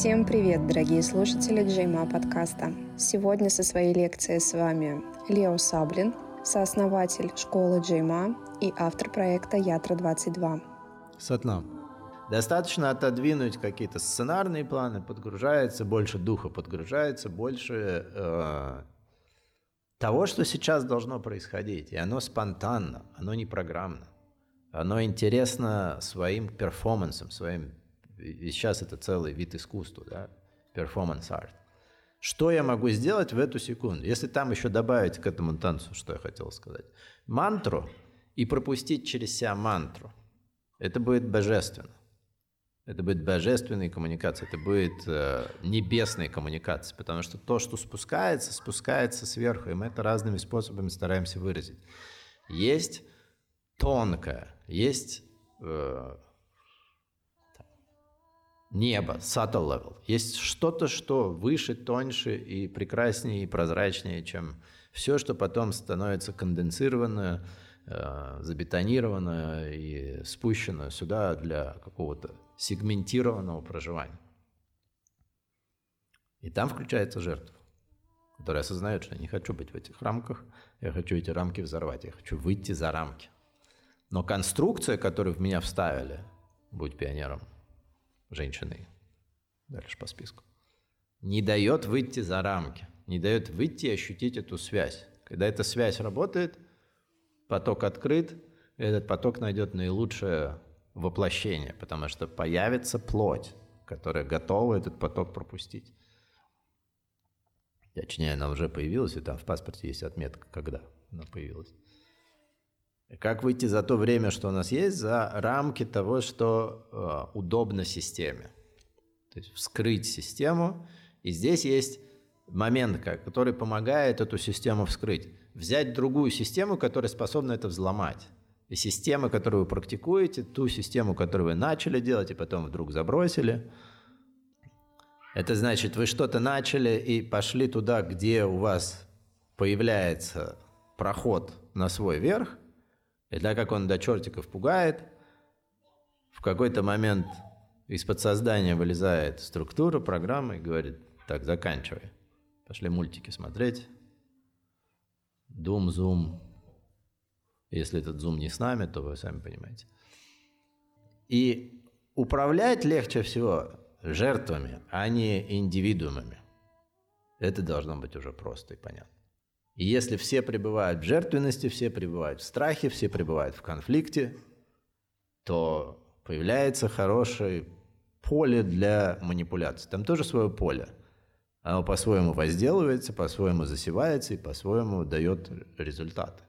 Всем привет, дорогие слушатели Джейма подкаста. Сегодня со своей лекцией с вами Лео Саблин, сооснователь школы Джейма и автор проекта Ятра-22. Сатнам. Достаточно отодвинуть какие-то сценарные планы, подгружается, больше духа подгружается, больше э, того, что сейчас должно происходить. И оно спонтанно, оно не программно. Оно интересно своим перформансом, своим... И сейчас это целый вид искусства, да? Performance art. Что я могу сделать в эту секунду? Если там еще добавить к этому танцу, что я хотел сказать. Мантру и пропустить через себя мантру. Это будет божественно. Это будет божественная коммуникация, это будет э, небесная коммуникация, потому что то, что спускается, спускается сверху, и мы это разными способами стараемся выразить. Есть тонкое, есть э, небо, subtle level. Есть что-то, что выше, тоньше и прекраснее, и прозрачнее, чем все, что потом становится конденсированное, э, забетонированное и спущено сюда для какого-то сегментированного проживания. И там включается жертва, которая осознает, что я не хочу быть в этих рамках, я хочу эти рамки взорвать, я хочу выйти за рамки. Но конструкция, которую в меня вставили, будь пионером, женщиной, дальше по списку, не дает выйти за рамки, не дает выйти и ощутить эту связь. Когда эта связь работает, поток открыт, и этот поток найдет наилучшее воплощение, потому что появится плоть, которая готова этот поток пропустить. Точнее, она уже появилась, и там в паспорте есть отметка, когда она появилась. Как выйти за то время, что у нас есть, за рамки того, что э, удобно системе. То есть вскрыть систему. И здесь есть момент, который помогает эту систему вскрыть. Взять другую систему, которая способна это взломать. И система, которую вы практикуете, ту систему, которую вы начали делать и потом вдруг забросили, это значит, вы что-то начали и пошли туда, где у вас появляется проход на свой верх – и так как он до чертиков пугает, в какой-то момент из подсоздания вылезает структура, программа и говорит, так, заканчивай. Пошли мультики смотреть. Дум, зум. Если этот зум не с нами, то вы сами понимаете. И управлять легче всего жертвами, а не индивидуумами. Это должно быть уже просто и понятно. И если все пребывают в жертвенности, все пребывают в страхе, все пребывают в конфликте, то появляется хорошее поле для манипуляции. Там тоже свое поле. Оно по-своему возделывается, по-своему засевается и по-своему дает результаты.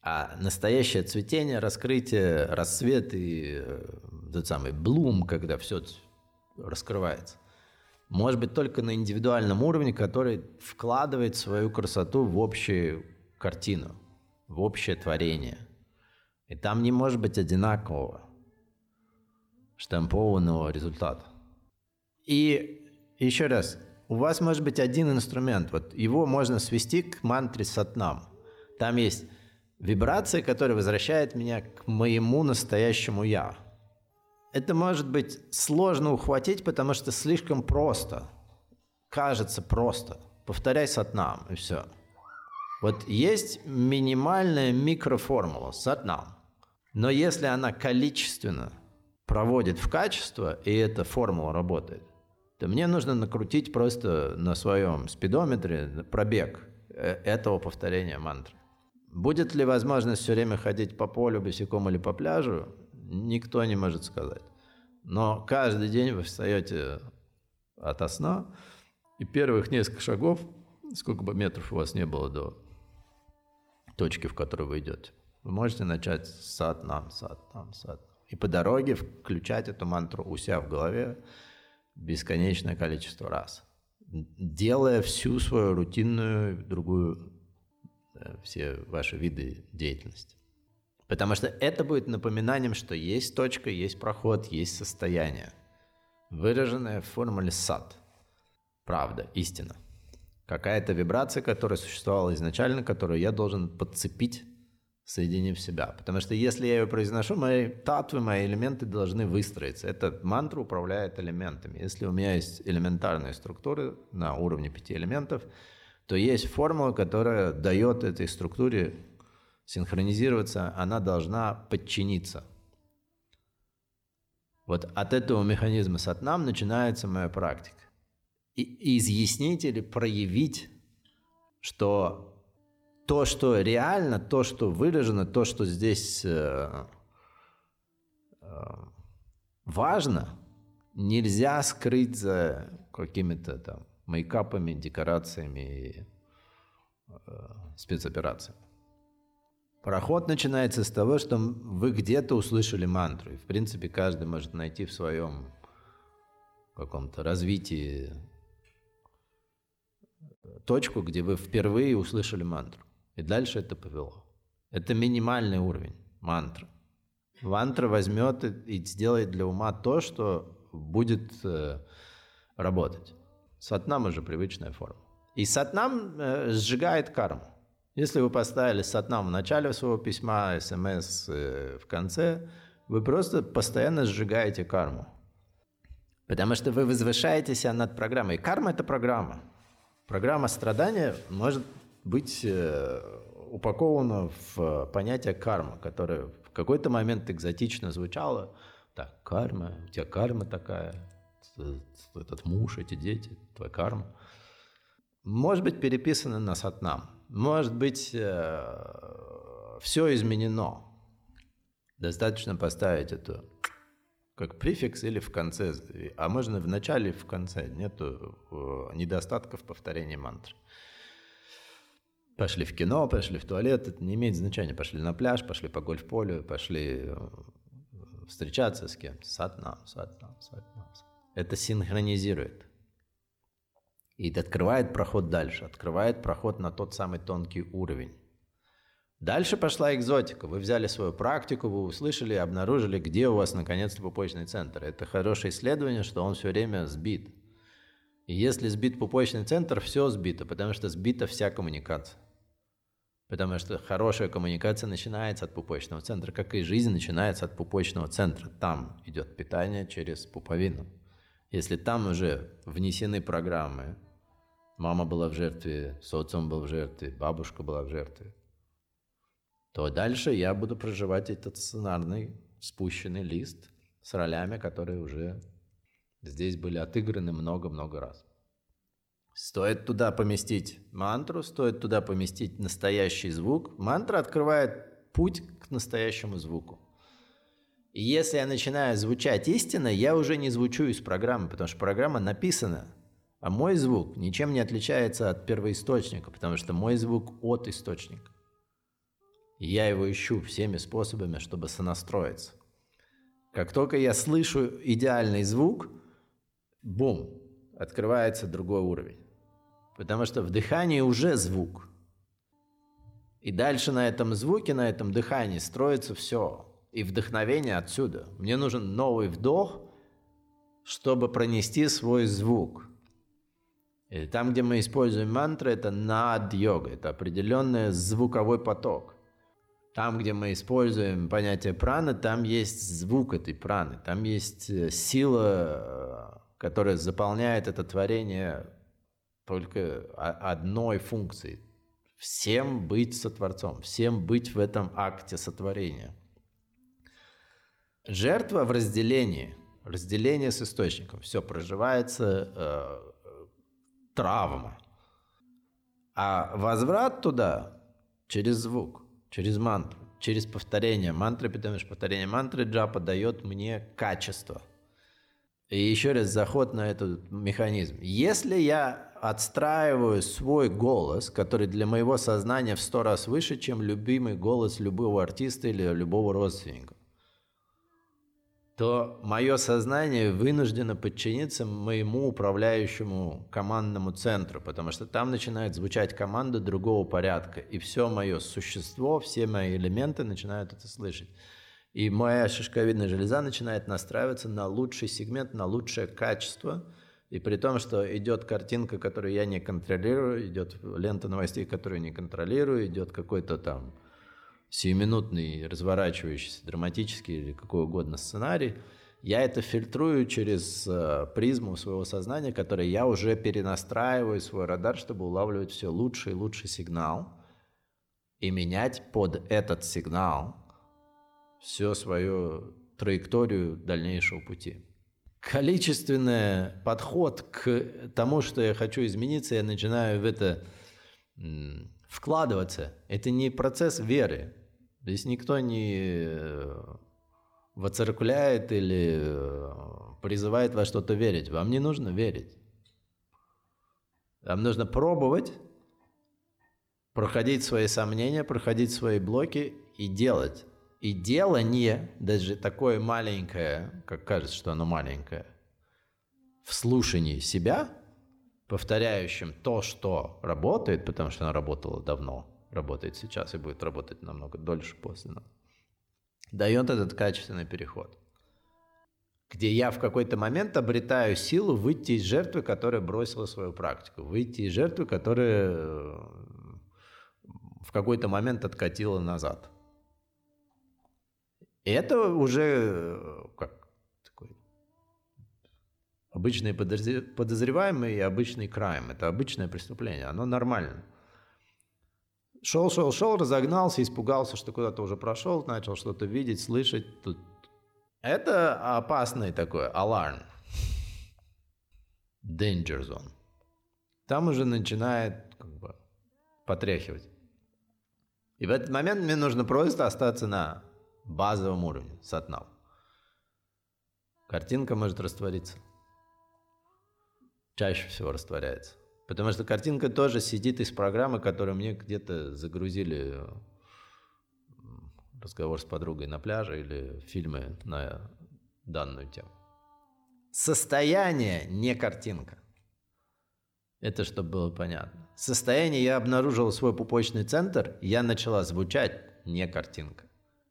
А настоящее цветение, раскрытие, рассвет и э, тот самый блум, когда все раскрывается – может быть только на индивидуальном уровне, который вкладывает свою красоту в общую картину, в общее творение. И там не может быть одинакового штампованного результата. И еще раз, у вас может быть один инструмент, вот его можно свести к мантре сатнам. Там есть вибрация, которая возвращает меня к моему настоящему «я». Это может быть сложно ухватить, потому что слишком просто. Кажется просто. Повторяй сатнам, и все. Вот есть минимальная микроформула сатнам. Но если она количественно проводит в качество, и эта формула работает, то мне нужно накрутить просто на своем спидометре пробег э, этого повторения мантры. Будет ли возможность все время ходить по полю босиком или по пляжу? никто не может сказать. Но каждый день вы встаете от сна, и первых несколько шагов, сколько бы метров у вас не было до точки, в которую вы идете, вы можете начать сад нам, сад нам, сад. И по дороге включать эту мантру у себя в голове бесконечное количество раз, делая всю свою рутинную, другую, э, все ваши виды деятельности. Потому что это будет напоминанием, что есть точка, есть проход, есть состояние. Выраженное в формуле сад. Правда, истина. Какая-то вибрация, которая существовала изначально, которую я должен подцепить соединив себя. Потому что если я ее произношу, мои татвы, мои элементы должны выстроиться. Эта мантра управляет элементами. Если у меня есть элементарные структуры на уровне пяти элементов, то есть формула, которая дает этой структуре синхронизироваться, она должна подчиниться. Вот от этого механизма сатнам начинается моя практика. И изъяснить или проявить, что то, что реально, то, что выражено, то, что здесь э, э, важно, нельзя скрыть за какими-то там мейкапами, декорациями и э, спецоперациями. Проход начинается с того, что вы где-то услышали мантру. И, в принципе, каждый может найти в своем каком-то развитии точку, где вы впервые услышали мантру. И дальше это повело. Это минимальный уровень мантры. Мантра возьмет и сделает для ума то, что будет э, работать. Сатнам уже привычная форма. И сатнам э, сжигает карму. Если вы поставили сатнам в начале своего письма, смс э, в конце, вы просто постоянно сжигаете карму. Потому что вы возвышаетесь над программой. карма – это программа. Программа страдания может быть э, упаковано в понятие карма, которое в какой-то момент экзотично звучало. Так, карма, у тебя карма такая, этот муж, эти дети, твоя карма. Может быть переписано на сатнам. Может быть э, все изменено. Достаточно поставить это как префикс или в конце, а можно в начале и в конце. Нету э, недостатков повторения мантры. Пошли в кино, пошли в туалет, это не имеет значения. Пошли на пляж, пошли по гольф-полю, пошли э, встречаться с кем-то. Сатнам, сатнам, сатнам. Это синхронизирует. И открывает проход дальше, открывает проход на тот самый тонкий уровень. Дальше пошла экзотика. Вы взяли свою практику, вы услышали, обнаружили, где у вас наконец-то пупочный центр. Это хорошее исследование, что он все время сбит. И если сбит пупочный центр, все сбито, потому что сбита вся коммуникация. Потому что хорошая коммуникация начинается от пупочного центра, как и жизнь начинается от пупочного центра. Там идет питание через пуповину. Если там уже внесены программы, мама была в жертве, социум был в жертве, бабушка была в жертве, то дальше я буду проживать этот сценарный спущенный лист с ролями, которые уже здесь были отыграны много-много раз. Стоит туда поместить мантру, стоит туда поместить настоящий звук. Мантра открывает путь к настоящему звуку. И если я начинаю звучать истинно, я уже не звучу из программы, потому что программа написана. А мой звук ничем не отличается от первоисточника, потому что мой звук от источника. И я его ищу всеми способами, чтобы сонастроиться. Как только я слышу идеальный звук, бум, открывается другой уровень. Потому что в дыхании уже звук. И дальше на этом звуке, на этом дыхании строится все. И вдохновение отсюда. Мне нужен новый вдох, чтобы пронести свой звук. И там, где мы используем мантры, это над йога, это определенный звуковой поток. Там, где мы используем понятие праны, там есть звук этой праны, там есть э, сила, э, которая заполняет это творение только одной функции. Всем быть сотворцом, всем быть в этом акте сотворения. Жертва в разделении, разделение с источником. Все проживается э, травма. А возврат туда через звук, через мантру, через повторение мантры, потому что повторение мантры джапа дает мне качество. И еще раз заход на этот механизм. Если я отстраиваю свой голос, который для моего сознания в сто раз выше, чем любимый голос любого артиста или любого родственника, то мое сознание вынуждено подчиниться моему управляющему командному центру, потому что там начинает звучать команда другого порядка, и все мое существо, все мои элементы начинают это слышать. И моя шишковидная железа начинает настраиваться на лучший сегмент, на лучшее качество – и при том, что идет картинка, которую я не контролирую, идет лента новостей, которую не контролирую, идет какой-то там сиюминутный, разворачивающийся, драматический или какой угодно сценарий, я это фильтрую через э, призму своего сознания, которое я уже перенастраиваю свой радар, чтобы улавливать все лучший и лучший сигнал и менять под этот сигнал всю свою траекторию дальнейшего пути. Количественный подход к тому, что я хочу измениться, я начинаю в это вкладываться. Это не процесс веры. Здесь никто не э, воцеркляет или э, призывает во что-то верить. Вам не нужно верить. Вам нужно пробовать, проходить свои сомнения, проходить свои блоки и делать. И делание, даже такое маленькое, как кажется, что оно маленькое, в слушании себя, повторяющим то, что работает, потому что оно работало давно, работает сейчас и будет работать намного дольше после нас, дает этот качественный переход. Где я в какой-то момент обретаю силу выйти из жертвы, которая бросила свою практику, выйти из жертвы, которая э, в какой-то момент откатила назад – и это уже э, как такой обычный подозреваемый и обычный крайм. Это обычное преступление, оно нормально. Шел, шел, шел, разогнался, испугался, что куда-то уже прошел, начал что-то видеть, слышать. Тут. Это опасный такой аларм. Danger zone. Там уже начинает как бы потряхивать. И в этот момент мне нужно просто остаться на базовом уровне, сатнав. Картинка может раствориться. Чаще всего растворяется. Потому что картинка тоже сидит из программы, которую мне где-то загрузили разговор с подругой на пляже или фильмы на данную тему. Состояние не картинка. Это чтобы было понятно. Состояние я обнаружил свой пупочный центр, я начала звучать не картинка.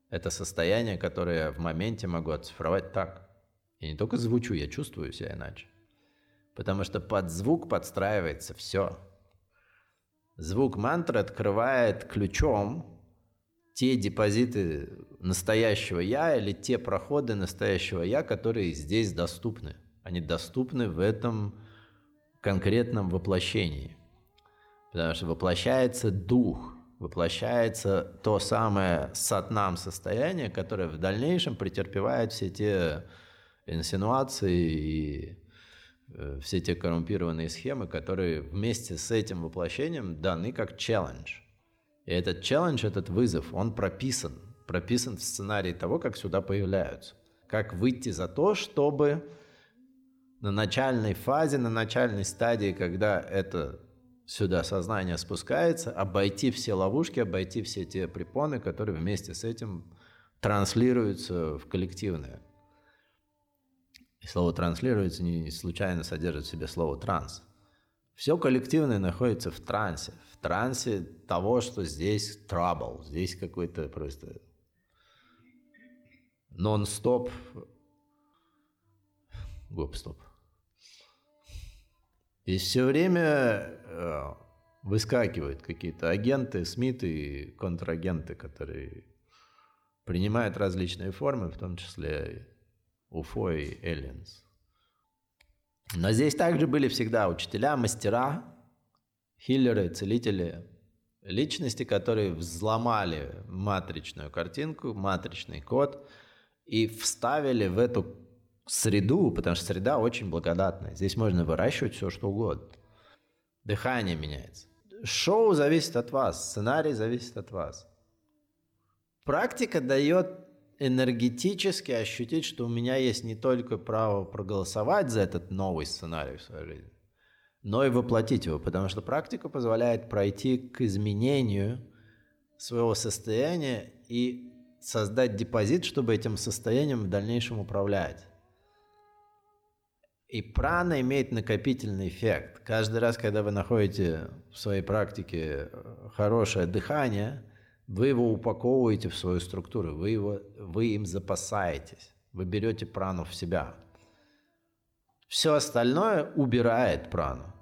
Это состояние, которое я в моменте могу оцифровать так. Я не только звучу, я чувствую себя иначе. Потому что под звук подстраивается все. Звук мантры открывает ключом те депозиты настоящего я или те проходы настоящего я, которые здесь доступны. Они доступны в этом конкретном воплощении. Потому что воплощается дух – воплощается то самое сатнам состояние, которое в дальнейшем претерпевает все те инсинуации и все те коррумпированные схемы, которые вместе с этим воплощением даны как челлендж. И этот челлендж, этот вызов, он прописан, прописан в сценарии того, как сюда появляются. Как выйти за то, чтобы на начальной фазе, на начальной стадии, когда это сюда сознание спускается, обойти все ловушки, обойти все те препоны, которые вместе с этим транслируются в коллективное. Слово «транслируется» не случайно содержит в себе слово «транс». Все коллективное находится в трансе. В трансе того, что здесь trouble, здесь какой-то просто нон-стоп, гоп-стоп. И все время э, выскакивают какие-то агенты, смиты и контрагенты, которые принимают различные формы, в том числе УФО и Aliens. Но здесь также были всегда учителя, мастера, хиллеры, целители, личности, которые взломали матричную картинку, матричный код и вставили в эту среду, потому что среда очень благодатная. Здесь можно выращивать все, что угодно. Дыхание меняется. Шоу зависит от вас, сценарий зависит от вас. Практика дает энергетически ощутить, что у меня есть не только право проголосовать за этот новый сценарий в своей жизни, но и воплотить его, потому что практика позволяет пройти к изменению своего состояния и создать депозит, чтобы этим состоянием в дальнейшем управлять. И прана имеет накопительный эффект. Каждый раз, когда вы находите в своей практике хорошее дыхание, вы его упаковываете в свою структуру, вы, его, вы им запасаетесь, вы берете прану в себя. Все остальное убирает прану.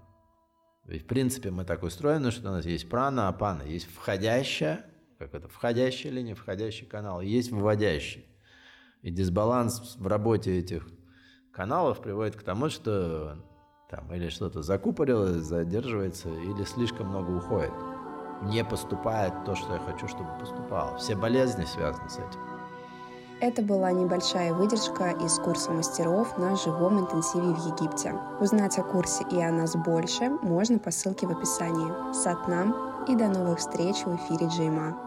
Ведь, в принципе, мы так устроены, что у нас есть прана, апана. Есть входящая как это, входящий или не входящий канал, есть выводящий. И дисбаланс в работе этих каналов приводит к тому, что там или что-то закупорилось, задерживается, или слишком много уходит. Не поступает то, что я хочу, чтобы поступало. Все болезни связаны с этим. Это была небольшая выдержка из курса мастеров на живом интенсиве в Египте. Узнать о курсе и о нас больше можно по ссылке в описании. Сатнам и до новых встреч в эфире Джейма.